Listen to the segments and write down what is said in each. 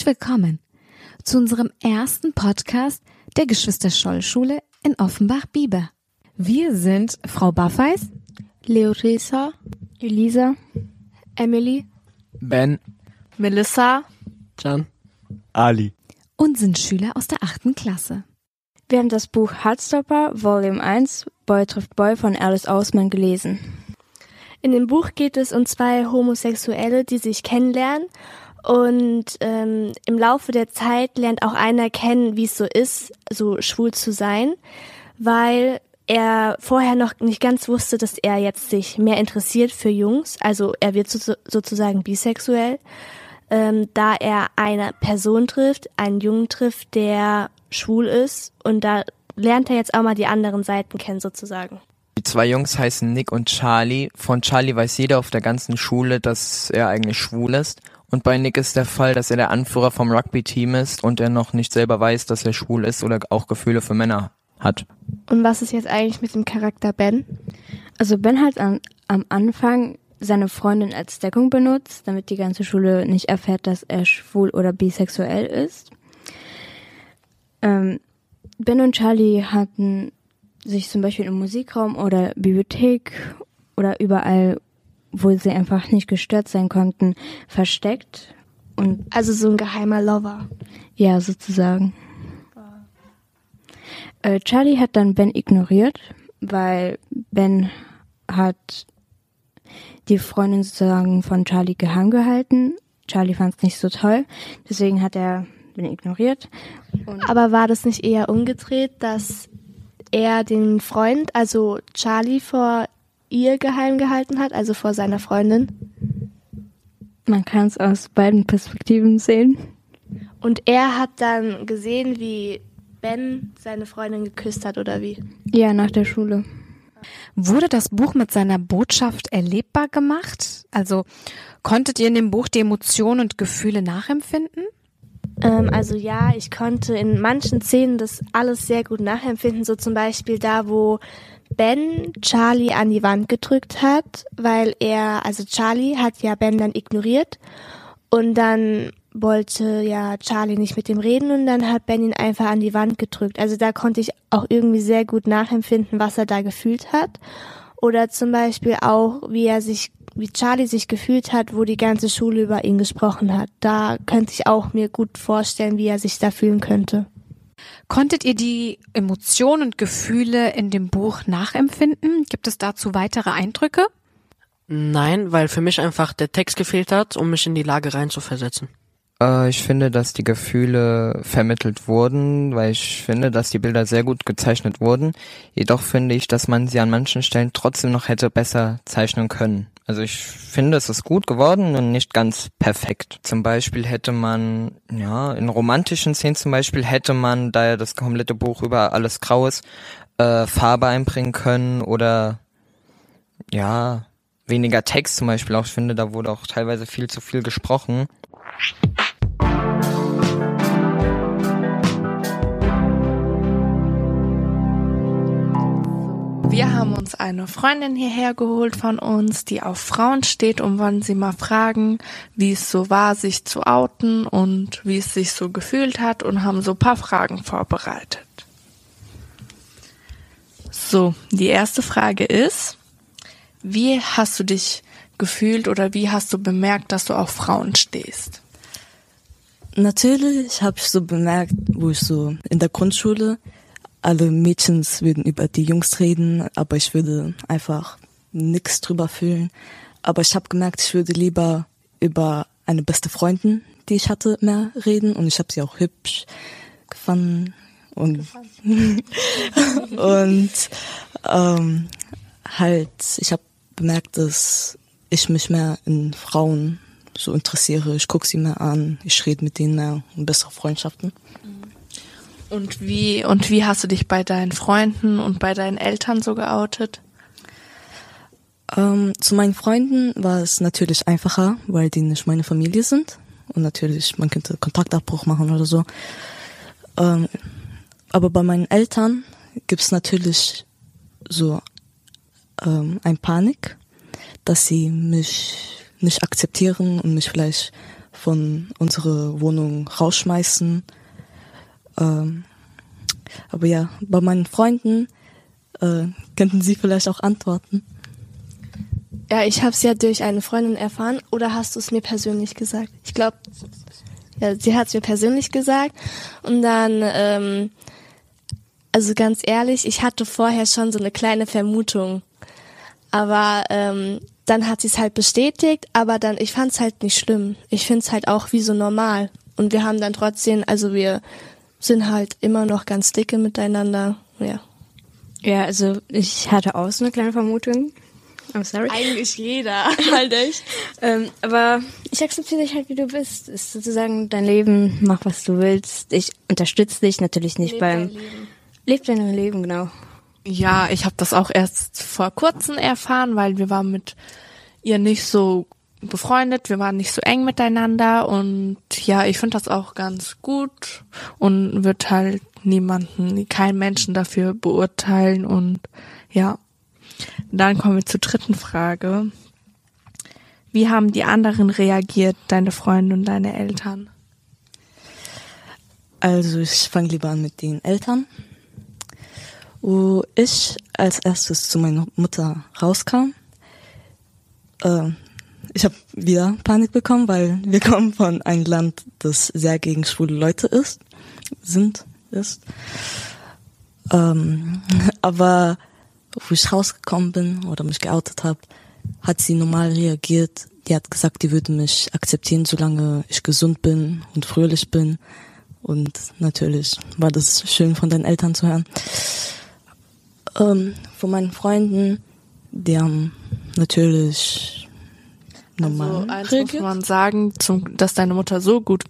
herzlich willkommen zu unserem ersten Podcast der Geschwister Scholl Schule in Offenbach-Bieber. Wir sind Frau Baffeis, Leorisa, Elisa, Emily, Ben, Melissa, Can, Ali und sind Schüler aus der achten Klasse. Wir haben das Buch Heartstopper, Volume 1, Boy trifft Boy von Alice Ausman gelesen. In dem Buch geht es um zwei Homosexuelle, die sich kennenlernen und ähm, im Laufe der Zeit lernt auch einer kennen, wie es so ist, so schwul zu sein, weil er vorher noch nicht ganz wusste, dass er jetzt sich mehr interessiert für Jungs. Also er wird so, sozusagen bisexuell, ähm, da er eine Person trifft, einen Jungen trifft, der schwul ist und da lernt er jetzt auch mal die anderen Seiten kennen sozusagen. Die zwei Jungs heißen Nick und Charlie. Von Charlie weiß jeder auf der ganzen Schule, dass er eigentlich schwul ist. Und bei Nick ist der Fall, dass er der Anführer vom Rugby-Team ist und er noch nicht selber weiß, dass er schwul ist oder auch Gefühle für Männer hat. Und was ist jetzt eigentlich mit dem Charakter Ben? Also Ben hat an, am Anfang seine Freundin als Deckung benutzt, damit die ganze Schule nicht erfährt, dass er schwul oder bisexuell ist. Ähm, ben und Charlie hatten sich zum Beispiel im Musikraum oder Bibliothek oder überall, wo sie einfach nicht gestört sein konnten, versteckt. Und also so ein geheimer Lover. Ja, sozusagen. Äh, Charlie hat dann Ben ignoriert, weil Ben hat die Freundin sozusagen von Charlie geheim gehalten. Charlie fand es nicht so toll, deswegen hat er Ben ignoriert. Und Aber war das nicht eher umgedreht, dass er den Freund, also Charlie, vor ihr geheim gehalten hat, also vor seiner Freundin? Man kann es aus beiden Perspektiven sehen. Und er hat dann gesehen, wie Ben seine Freundin geküsst hat, oder wie? Ja, nach der Schule. Wurde das Buch mit seiner Botschaft erlebbar gemacht? Also konntet ihr in dem Buch die Emotionen und Gefühle nachempfinden? Ähm, also ja, ich konnte in manchen Szenen das alles sehr gut nachempfinden. So zum Beispiel da, wo Ben Charlie an die Wand gedrückt hat, weil er, also Charlie hat ja Ben dann ignoriert und dann wollte ja Charlie nicht mit ihm reden und dann hat Ben ihn einfach an die Wand gedrückt. Also da konnte ich auch irgendwie sehr gut nachempfinden, was er da gefühlt hat. Oder zum Beispiel auch, wie er sich, wie Charlie sich gefühlt hat, wo die ganze Schule über ihn gesprochen hat. Da könnte ich auch mir gut vorstellen, wie er sich da fühlen könnte. Konntet ihr die Emotionen und Gefühle in dem Buch nachempfinden? Gibt es dazu weitere Eindrücke? Nein, weil für mich einfach der Text gefehlt hat, um mich in die Lage reinzuversetzen. Äh, ich finde, dass die Gefühle vermittelt wurden, weil ich finde, dass die Bilder sehr gut gezeichnet wurden. Jedoch finde ich, dass man sie an manchen Stellen trotzdem noch hätte besser zeichnen können. Also ich finde, es ist gut geworden und nicht ganz perfekt. Zum Beispiel hätte man, ja, in romantischen Szenen zum Beispiel hätte man, da ja das komplette Buch über alles grau ist, äh, Farbe einbringen können oder ja, weniger Text zum Beispiel auch. Ich finde, da wurde auch teilweise viel zu viel gesprochen. Wir haben uns eine Freundin hierher geholt von uns, die auf Frauen steht und wollen sie mal fragen, wie es so war, sich zu outen und wie es sich so gefühlt hat und haben so paar Fragen vorbereitet. So, die erste Frage ist, wie hast du dich gefühlt oder wie hast du bemerkt, dass du auf Frauen stehst? Natürlich habe ich so bemerkt, wo ich so in der Grundschule alle Mädchens würden über die Jungs reden, aber ich würde einfach nichts drüber fühlen. Aber ich habe gemerkt, ich würde lieber über eine beste Freundin, die ich hatte, mehr reden und ich habe sie auch hübsch gefunden und und ähm, halt ich habe bemerkt, dass ich mich mehr in Frauen so interessiere. Ich gucke sie mehr an, ich rede mit denen mehr und bessere Freundschaften. Und wie, und wie hast du dich bei deinen Freunden und bei deinen Eltern so geoutet? Ähm, zu meinen Freunden war es natürlich einfacher, weil die nicht meine Familie sind. Und natürlich, man könnte Kontaktabbruch machen oder so. Ähm, aber bei meinen Eltern gibt es natürlich so ähm, ein Panik, dass sie mich nicht akzeptieren und mich vielleicht von unserer Wohnung rausschmeißen. Ähm, aber ja, bei meinen Freunden äh, könnten Sie vielleicht auch antworten. Ja, ich habe es ja durch eine Freundin erfahren. Oder hast du es mir persönlich gesagt? Ich glaube, ja, sie hat es mir persönlich gesagt. Und dann, ähm, also ganz ehrlich, ich hatte vorher schon so eine kleine Vermutung. Aber ähm, dann hat sie es halt bestätigt, aber dann, ich fand es halt nicht schlimm. Ich finde es halt auch wie so normal. Und wir haben dann trotzdem, also wir sind halt immer noch ganz dicke miteinander. Ja. Ja, also ich hatte auch so eine kleine Vermutung. I'm sorry. Eigentlich jeder. halt echt. Ähm, aber ich akzeptiere dich halt, wie du bist. Ist sozusagen dein Leben, mach was du willst. Ich unterstütze dich natürlich nicht Leb beim dein Leben. Leb dein Leben, genau. Ja, ich habe das auch erst vor kurzem erfahren, weil wir waren mit ihr nicht so befreundet, wir waren nicht so eng miteinander und ja, ich finde das auch ganz gut und wird halt niemanden, keinen Menschen dafür beurteilen und ja. Dann kommen wir zur dritten Frage. Wie haben die anderen reagiert, deine Freunde und deine Eltern? Also ich fange lieber an mit den Eltern. Wo ich als erstes zu meiner Mutter rauskam, äh, ich habe wieder Panik bekommen, weil wir kommen von einem Land, das sehr gegen schwule Leute ist, sind, ist. Ähm, aber wo ich rausgekommen bin oder mich geoutet habe, hat sie normal reagiert. Die hat gesagt, die würde mich akzeptieren, solange ich gesund bin und fröhlich bin. Und natürlich war das schön von deinen Eltern zu hören. Ähm, von meinen Freunden, die haben natürlich normal Also eins muss reagiert. man sagen, zum, dass deine Mutter so gut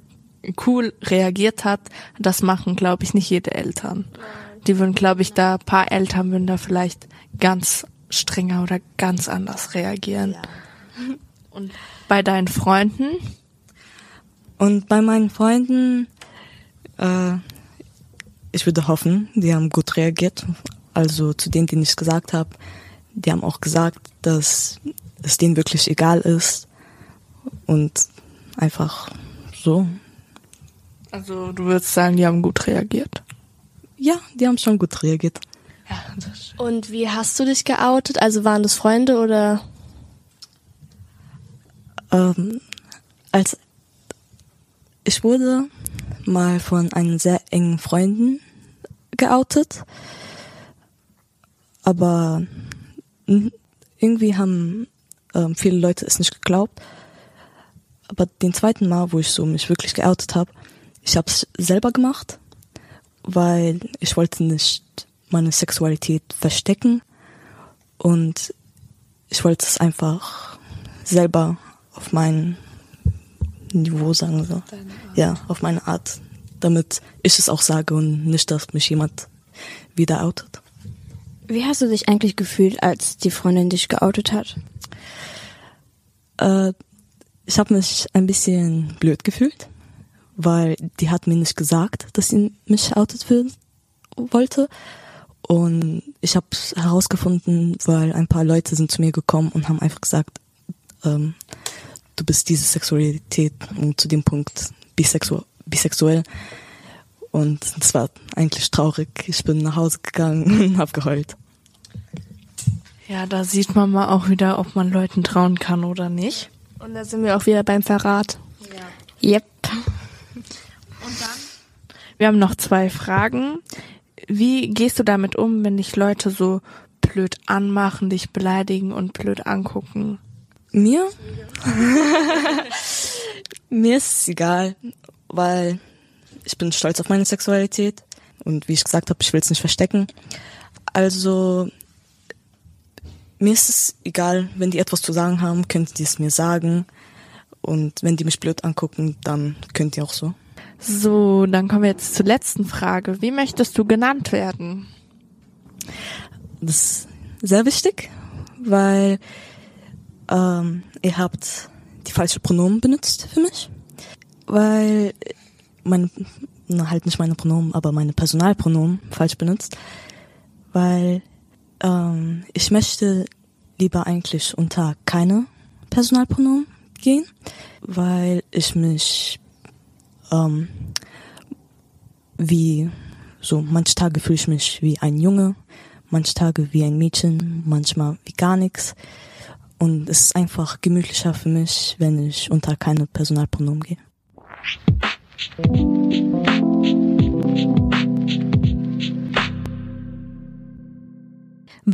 cool reagiert hat, das machen, glaube ich, nicht jede Eltern. Die würden, glaube ich, da paar Eltern würden da vielleicht ganz strenger oder ganz anders reagieren. Und bei deinen Freunden, Und bei meinen Freunden, äh, ich würde hoffen, die haben gut reagiert. Also zu denen, denen ich gesagt habe, die haben auch gesagt, dass es denen wirklich egal ist. Und einfach so. also du würdest sagen, die haben gut reagiert. Ja, die haben schon gut reagiert. Ja, das Und wie hast du dich geoutet? Also waren das Freunde oder? Ähm, als ich wurde mal von einem sehr engen Freunden geoutet, aber irgendwie haben ähm, viele Leute es nicht geglaubt. Aber den zweiten Mal, wo ich so mich wirklich geoutet habe, ich habe es selber gemacht, weil ich wollte nicht meine Sexualität verstecken und ich wollte es einfach selber auf mein Niveau sagen so. Ja, auf meine Art, damit ich es auch sage und nicht, dass mich jemand wieder outet. Wie hast du dich eigentlich gefühlt, als die Freundin dich geoutet hat? Äh, ich habe mich ein bisschen blöd gefühlt, weil die hat mir nicht gesagt, dass sie mich outet will, wollte. Und ich habe herausgefunden, weil ein paar Leute sind zu mir gekommen und haben einfach gesagt, ähm, du bist diese Sexualität und zu dem Punkt bisexu bisexuell. Und das war eigentlich traurig. Ich bin nach Hause gegangen und habe geheult. Ja, da sieht man mal auch wieder, ob man Leuten trauen kann oder nicht. Und da sind wir auch wieder beim Verrat. Yep. Wir haben noch zwei Fragen. Wie gehst du damit um, wenn dich Leute so blöd anmachen, dich beleidigen und blöd angucken? Mir? Mir ist es egal, weil ich bin stolz auf meine Sexualität und wie ich gesagt habe, ich will es nicht verstecken. Also mir ist es egal, wenn die etwas zu sagen haben, können die es mir sagen. Und wenn die mich blöd angucken, dann könnt ihr auch so. So, dann kommen wir jetzt zur letzten Frage. Wie möchtest du genannt werden? Das ist sehr wichtig, weil ähm, ihr habt die falsche Pronomen benutzt für mich. Weil meine, na, halt nicht meine Pronomen, aber meine Personalpronomen falsch benutzt. Weil ähm, ich möchte lieber eigentlich unter keine Personalpronomen gehen, weil ich mich ähm, wie so manche Tage fühle ich mich wie ein Junge, manche Tage wie ein Mädchen, manchmal wie gar nichts. Und es ist einfach gemütlicher für mich, wenn ich unter keine Personalpronomen gehe.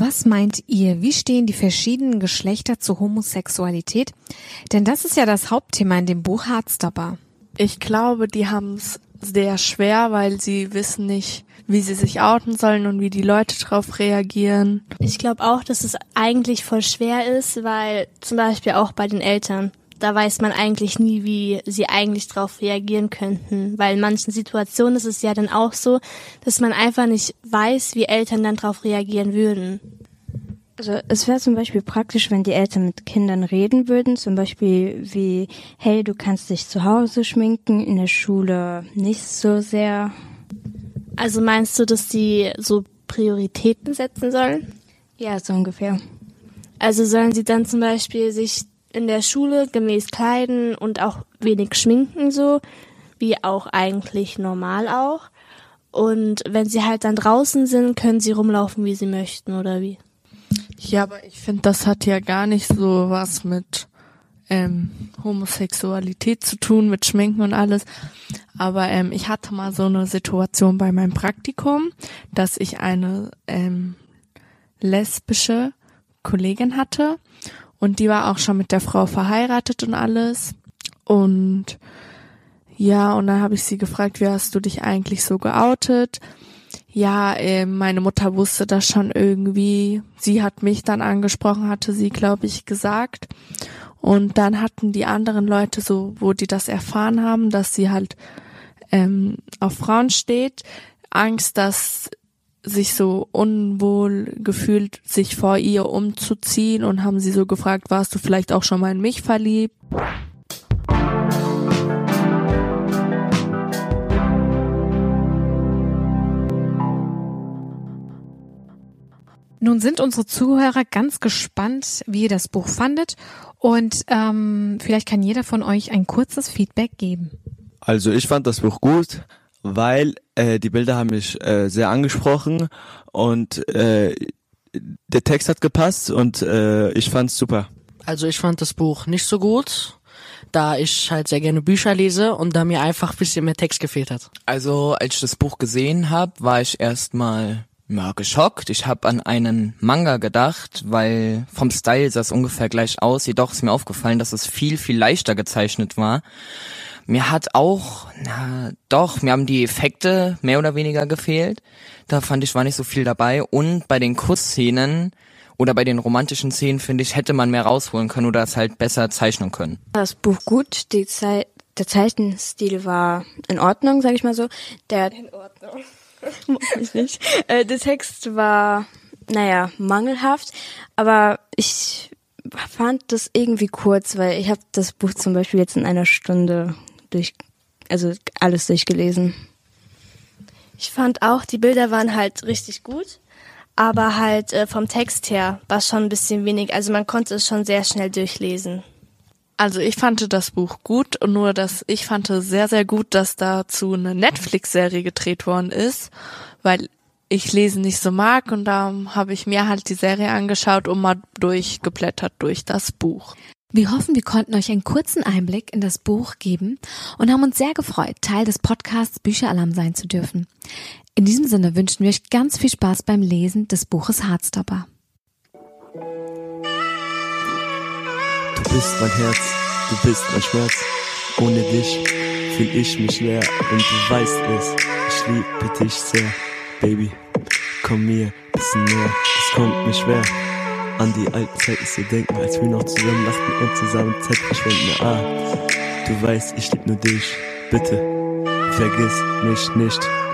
Was meint ihr? Wie stehen die verschiedenen Geschlechter zur Homosexualität? Denn das ist ja das Hauptthema in dem Buch Hardstopper. Ich glaube, die haben es sehr schwer, weil sie wissen nicht, wie sie sich outen sollen und wie die Leute darauf reagieren. Ich glaube auch, dass es eigentlich voll schwer ist, weil zum Beispiel auch bei den Eltern, da weiß man eigentlich nie, wie sie eigentlich darauf reagieren könnten. Weil in manchen Situationen ist es ja dann auch so, dass man einfach nicht weiß, wie Eltern dann darauf reagieren würden. Also es wäre zum Beispiel praktisch, wenn die Eltern mit Kindern reden würden, zum Beispiel wie, hey, du kannst dich zu Hause schminken, in der Schule nicht so sehr. Also meinst du, dass die so Prioritäten setzen sollen? Ja, so ungefähr. Also sollen sie dann zum Beispiel sich in der Schule gemäß kleiden und auch wenig schminken so, wie auch eigentlich normal auch. Und wenn sie halt dann draußen sind, können sie rumlaufen, wie sie möchten, oder wie? Ja, aber ich finde, das hat ja gar nicht so was mit ähm, Homosexualität zu tun, mit Schminken und alles. Aber ähm, ich hatte mal so eine Situation bei meinem Praktikum, dass ich eine ähm, lesbische Kollegin hatte und die war auch schon mit der Frau verheiratet und alles. Und ja, und dann habe ich sie gefragt, wie hast du dich eigentlich so geoutet? Ja, äh, meine Mutter wusste das schon irgendwie. Sie hat mich dann angesprochen, hatte sie, glaube ich, gesagt. Und dann hatten die anderen Leute so, wo die das erfahren haben, dass sie halt ähm, auf Frauen steht, Angst, dass sich so unwohl gefühlt, sich vor ihr umzuziehen und haben sie so gefragt, warst du vielleicht auch schon mal in mich verliebt? Nun sind unsere Zuhörer ganz gespannt, wie ihr das Buch fandet und ähm, vielleicht kann jeder von euch ein kurzes Feedback geben. Also ich fand das Buch gut, weil äh, die Bilder haben mich äh, sehr angesprochen und äh, der Text hat gepasst und äh, ich fand's super. Also ich fand das Buch nicht so gut, da ich halt sehr gerne Bücher lese und da mir einfach ein bisschen mehr Text gefehlt hat. Also als ich das Buch gesehen habe, war ich erstmal ja, geschockt. Ich habe an einen Manga gedacht, weil vom Style sah es ungefähr gleich aus. Jedoch ist mir aufgefallen, dass es viel, viel leichter gezeichnet war. Mir hat auch, na doch, mir haben die Effekte mehr oder weniger gefehlt. Da fand ich, war nicht so viel dabei. Und bei den Kussszenen oder bei den romantischen Szenen, finde ich, hätte man mehr rausholen können oder es halt besser zeichnen können. Das Buch gut, die Zeit, der Zeichenstil war in Ordnung, sag ich mal so. Der in Ordnung. ich nicht. Äh, der Text war, naja, mangelhaft, aber ich fand das irgendwie kurz, weil ich habe das Buch zum Beispiel jetzt in einer Stunde durch, also alles durchgelesen. Ich fand auch, die Bilder waren halt richtig gut, aber halt äh, vom Text her war schon ein bisschen wenig. Also man konnte es schon sehr schnell durchlesen. Also ich fand das Buch gut und nur dass ich fand sehr, sehr gut, dass dazu eine Netflix-Serie gedreht worden ist, weil ich Lesen nicht so mag und da habe ich mir halt die Serie angeschaut und mal durchgeblättert durch das Buch. Wir hoffen, wir konnten euch einen kurzen Einblick in das Buch geben und haben uns sehr gefreut, Teil des Podcasts Bücheralarm sein zu dürfen. In diesem Sinne wünschen wir euch ganz viel Spaß beim Lesen des Buches Hardstopper. Du bist mein Herz, du bist mein Schmerz. Ohne dich fühl ich mich leer und du weißt es. Ich liebe dich sehr, Baby. Komm mir, bisschen näher, es kommt mir schwer. An die alten Zeiten zu denken, als wir noch zusammen lachten und zusammen Zeit verschwenden. Ah, du weißt, ich lieb nur dich. Bitte, vergiss mich nicht.